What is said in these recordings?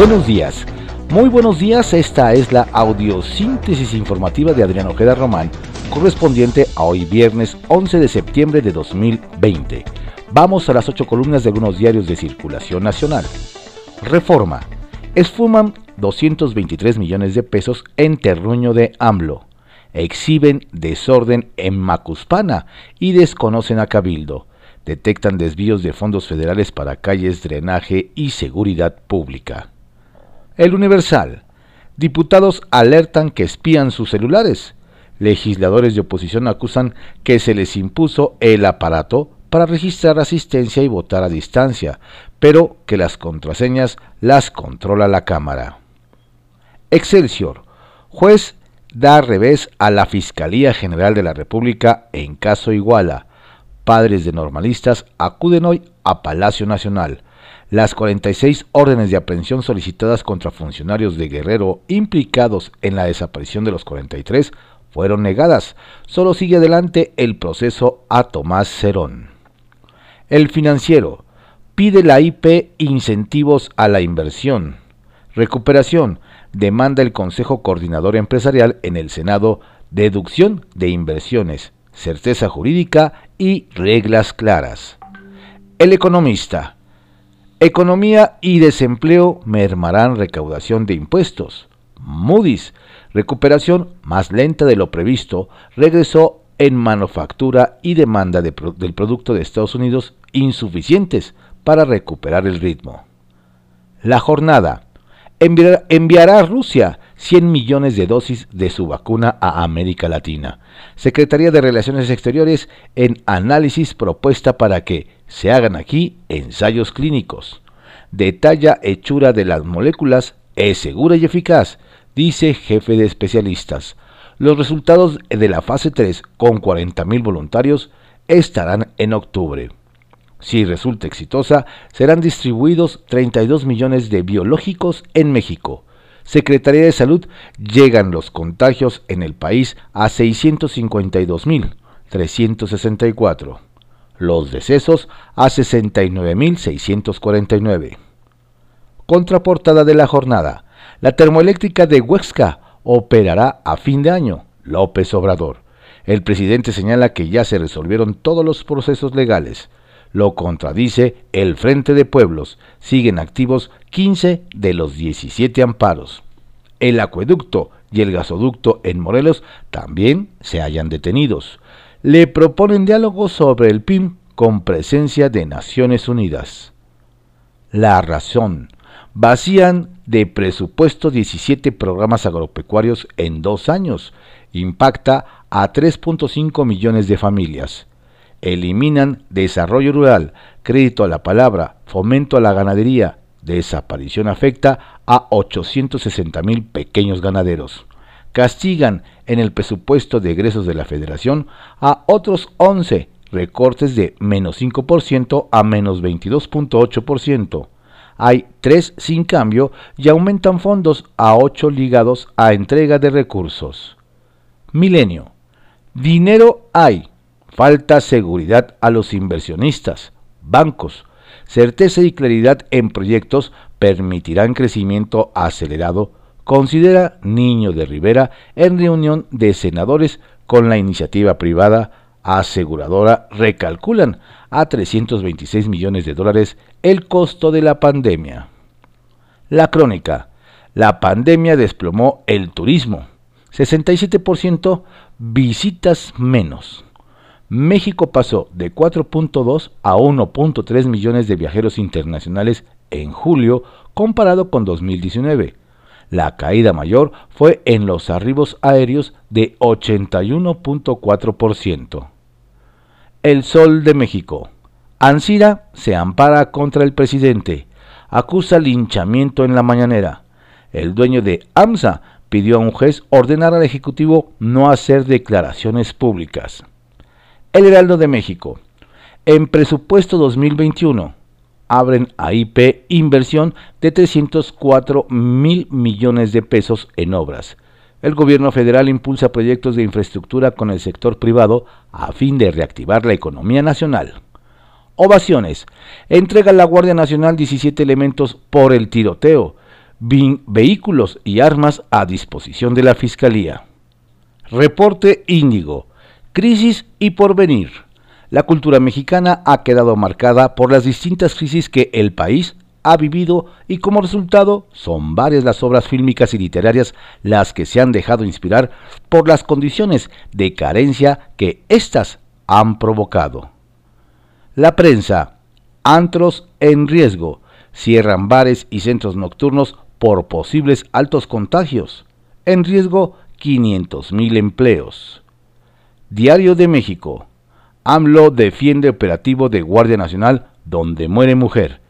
Buenos días. Muy buenos días, esta es la audiosíntesis informativa de Adrián Ojeda Román, correspondiente a hoy viernes 11 de septiembre de 2020. Vamos a las ocho columnas de algunos diarios de circulación nacional. Reforma. Esfuman 223 millones de pesos en terruño de AMLO. Exhiben desorden en Macuspana y desconocen a Cabildo. Detectan desvíos de fondos federales para calles, drenaje y seguridad pública. El Universal. Diputados alertan que espían sus celulares. Legisladores de oposición acusan que se les impuso el aparato para registrar asistencia y votar a distancia, pero que las contraseñas las controla la Cámara. Excelsior. Juez da revés a la Fiscalía General de la República en caso Iguala. Padres de normalistas acuden hoy a Palacio Nacional las 46 órdenes de aprehensión solicitadas contra funcionarios de Guerrero implicados en la desaparición de los 43 fueron negadas. Solo sigue adelante el proceso a Tomás Cerón. El financiero pide la IP incentivos a la inversión. Recuperación demanda el Consejo Coordinador Empresarial en el Senado deducción de inversiones, certeza jurídica y reglas claras. El economista Economía y desempleo mermarán recaudación de impuestos. Moody's, recuperación más lenta de lo previsto, regresó en manufactura y demanda del producto de Estados Unidos insuficientes para recuperar el ritmo. La jornada enviará a Rusia 100 millones de dosis de su vacuna a América Latina. Secretaría de Relaciones Exteriores en análisis propuesta para que se hagan aquí ensayos clínicos. Detalla hechura de las moléculas es segura y eficaz, dice jefe de especialistas. Los resultados de la fase 3 con 40.000 voluntarios estarán en octubre. Si resulta exitosa, serán distribuidos 32 millones de biológicos en México. Secretaría de Salud llegan los contagios en el país a 652.364 los decesos a 69.649. Contraportada de la jornada. La termoeléctrica de Huexca operará a fin de año. López Obrador. El presidente señala que ya se resolvieron todos los procesos legales. Lo contradice el Frente de Pueblos. Siguen activos 15 de los 17 amparos. El acueducto y el gasoducto en Morelos también se hallan detenidos le proponen diálogo sobre el PIM con presencia de Naciones Unidas. La razón. Vacían de presupuesto 17 programas agropecuarios en dos años. Impacta a 3.5 millones de familias. Eliminan desarrollo rural, crédito a la palabra, fomento a la ganadería. Desaparición afecta a 860 mil pequeños ganaderos castigan en el presupuesto de egresos de la Federación a otros 11 recortes de menos 5% a menos 22.8%. Hay 3 sin cambio y aumentan fondos a 8 ligados a entrega de recursos. Milenio. Dinero hay. Falta seguridad a los inversionistas, bancos. Certeza y claridad en proyectos permitirán crecimiento acelerado considera Niño de Rivera en reunión de senadores con la iniciativa privada aseguradora recalculan a 326 millones de dólares el costo de la pandemia. La crónica. La pandemia desplomó el turismo. 67% visitas menos. México pasó de 4.2 a 1.3 millones de viajeros internacionales en julio comparado con 2019 la caída mayor fue en los arribos aéreos de 81.4%. El Sol de México. Ansira se ampara contra el presidente. Acusa linchamiento en la mañanera. El dueño de AMSA pidió a un juez ordenar al Ejecutivo no hacer declaraciones públicas. El Heraldo de México. En presupuesto 2021, abren a IP inversión de 304 mil millones de pesos en obras. El gobierno federal impulsa proyectos de infraestructura con el sector privado a fin de reactivar la economía nacional. Ovaciones. Entrega la Guardia Nacional 17 elementos por el tiroteo. vehículos y armas a disposición de la Fiscalía. Reporte Índigo. Crisis y porvenir. La cultura mexicana ha quedado marcada por las distintas crisis que el país ha vivido y como resultado son varias las obras fílmicas y literarias las que se han dejado inspirar por las condiciones de carencia que éstas han provocado. La prensa, antros en riesgo, cierran bares y centros nocturnos por posibles altos contagios. En riesgo 500.000 empleos. Diario de México. AMLO defiende operativo de Guardia Nacional donde muere mujer.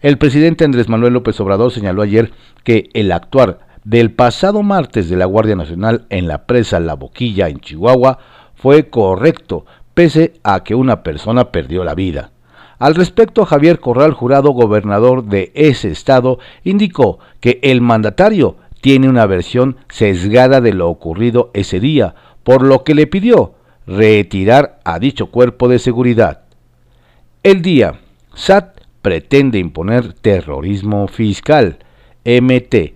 El presidente Andrés Manuel López Obrador señaló ayer que el actuar del pasado martes de la Guardia Nacional en la presa La Boquilla en Chihuahua fue correcto, pese a que una persona perdió la vida. Al respecto, Javier Corral Jurado, gobernador de ese estado, indicó que el mandatario tiene una versión sesgada de lo ocurrido ese día, por lo que le pidió retirar a dicho cuerpo de seguridad. El día, SAT pretende imponer terrorismo fiscal, MT.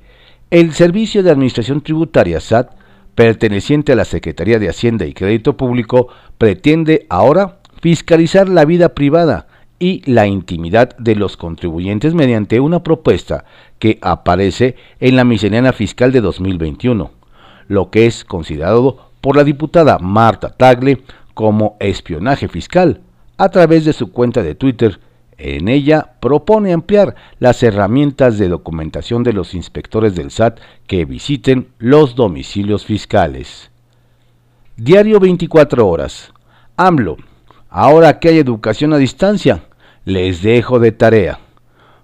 El Servicio de Administración Tributaria SAT, perteneciente a la Secretaría de Hacienda y Crédito Público, pretende ahora fiscalizar la vida privada y la intimidad de los contribuyentes mediante una propuesta que aparece en la miscelánea fiscal de 2021, lo que es considerado por la diputada Marta Tagle como espionaje fiscal a través de su cuenta de Twitter en ella propone ampliar las herramientas de documentación de los inspectores del SAT que visiten los domicilios fiscales. Diario 24 horas. AMLO. Ahora que hay educación a distancia, les dejo de tarea.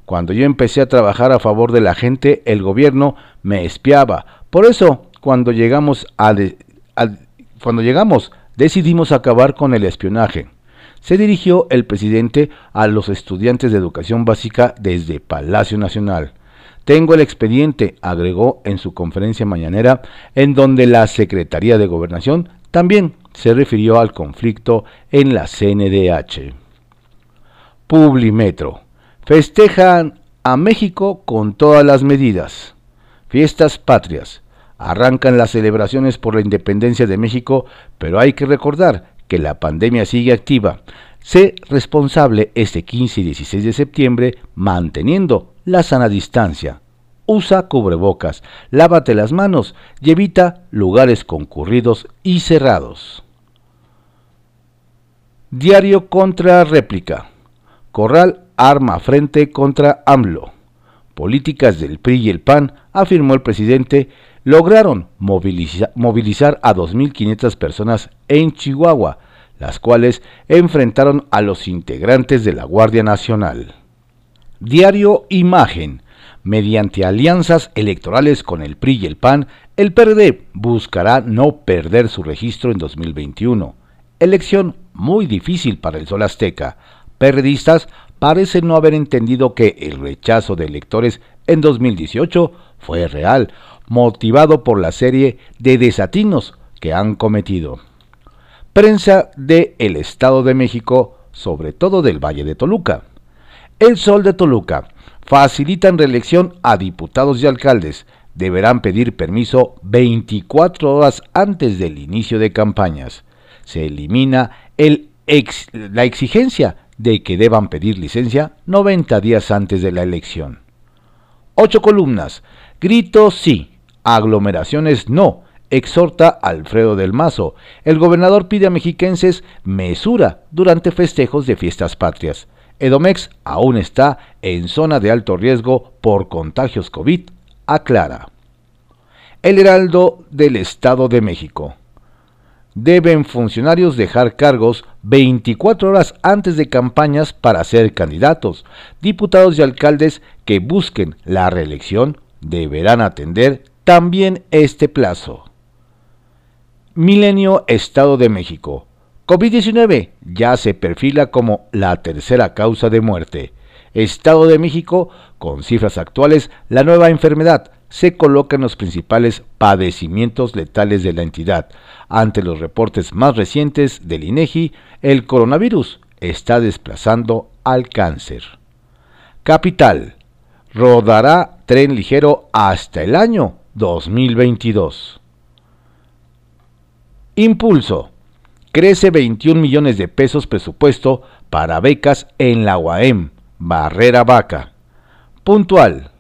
Cuando yo empecé a trabajar a favor de la gente, el gobierno me espiaba. Por eso, cuando llegamos a, cuando llegamos, decidimos acabar con el espionaje se dirigió el presidente a los estudiantes de educación básica desde Palacio Nacional. Tengo el expediente, agregó en su conferencia mañanera, en donde la Secretaría de Gobernación también se refirió al conflicto en la CNDH. Publimetro. Festejan a México con todas las medidas. Fiestas patrias. Arrancan las celebraciones por la independencia de México, pero hay que recordar que la pandemia sigue activa. Sé responsable este 15 y 16 de septiembre manteniendo la sana distancia. Usa cubrebocas, lávate las manos y evita lugares concurridos y cerrados. Diario contra réplica. Corral arma frente contra AMLO. Políticas del PRI y el PAN, afirmó el presidente, lograron movilizar a 2.500 personas en Chihuahua, las cuales enfrentaron a los integrantes de la Guardia Nacional. Diario Imagen. Mediante alianzas electorales con el PRI y el PAN, el PRD buscará no perder su registro en 2021. Elección muy difícil para el Sol Azteca. Periodistas parecen no haber entendido que el rechazo de electores en 2018 fue real, motivado por la serie de desatinos que han cometido. Prensa de El Estado de México, sobre todo del Valle de Toluca. El Sol de Toluca. Facilitan reelección a diputados y alcaldes. Deberán pedir permiso 24 horas antes del inicio de campañas. Se elimina el la exigencia de que deban pedir licencia 90 días antes de la elección. Ocho columnas. Gritos sí, aglomeraciones no, exhorta Alfredo del Mazo. El gobernador pide a mexiquenses mesura durante festejos de fiestas patrias. Edomex aún está en zona de alto riesgo por contagios COVID, aclara. El Heraldo del Estado de México. Deben funcionarios dejar cargos 24 horas antes de campañas para ser candidatos. Diputados y alcaldes que busquen la reelección deberán atender también este plazo. Milenio Estado de México. COVID-19 ya se perfila como la tercera causa de muerte. Estado de México, con cifras actuales, la nueva enfermedad se coloca en los principales padecimientos letales de la entidad. Ante los reportes más recientes del INEGI, el coronavirus está desplazando al cáncer. Capital. Rodará tren ligero hasta el año 2022. Impulso. Crece 21 millones de pesos presupuesto para becas en la UAM, Barrera Vaca. Puntual.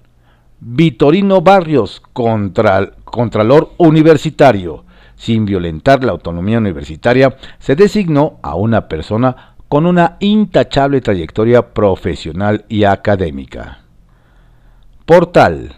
Vitorino Barrios, contra, Contralor Universitario. Sin violentar la autonomía universitaria, se designó a una persona con una intachable trayectoria profesional y académica. Portal.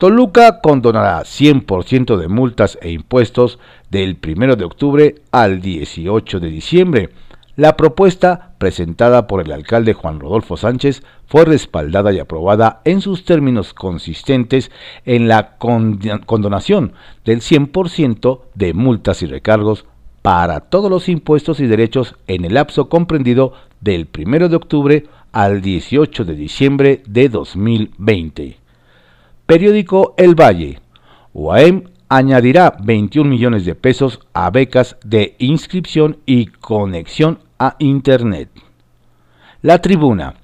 Toluca condonará 100% de multas e impuestos del 1 de octubre al 18 de diciembre. La propuesta presentada por el alcalde Juan Rodolfo Sánchez fue respaldada y aprobada en sus términos consistentes en la condonación del 100% de multas y recargos para todos los impuestos y derechos en el lapso comprendido del 1 de octubre al 18 de diciembre de 2020. Periódico El Valle. UAM añadirá 21 millones de pesos a becas de inscripción y conexión a Internet. La tribuna.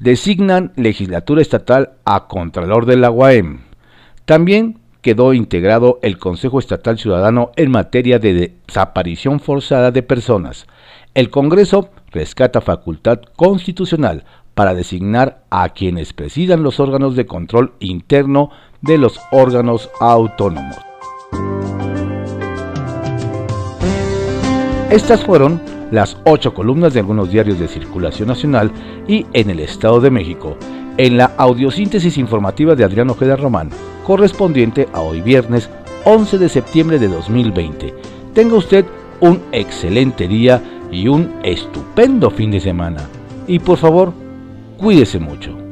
Designan legislatura estatal a Contralor de la UAM. También quedó integrado el Consejo Estatal Ciudadano en materia de desaparición forzada de personas. El Congreso rescata facultad constitucional para designar a quienes presidan los órganos de control interno de los órganos autónomos. Estas fueron las ocho columnas de algunos diarios de circulación nacional y en el Estado de México, en la audiosíntesis informativa de Adriano Ojeda Román, correspondiente a hoy viernes 11 de septiembre de 2020. Tenga usted un excelente día y un estupendo fin de semana. Y por favor, Cuídese mucho.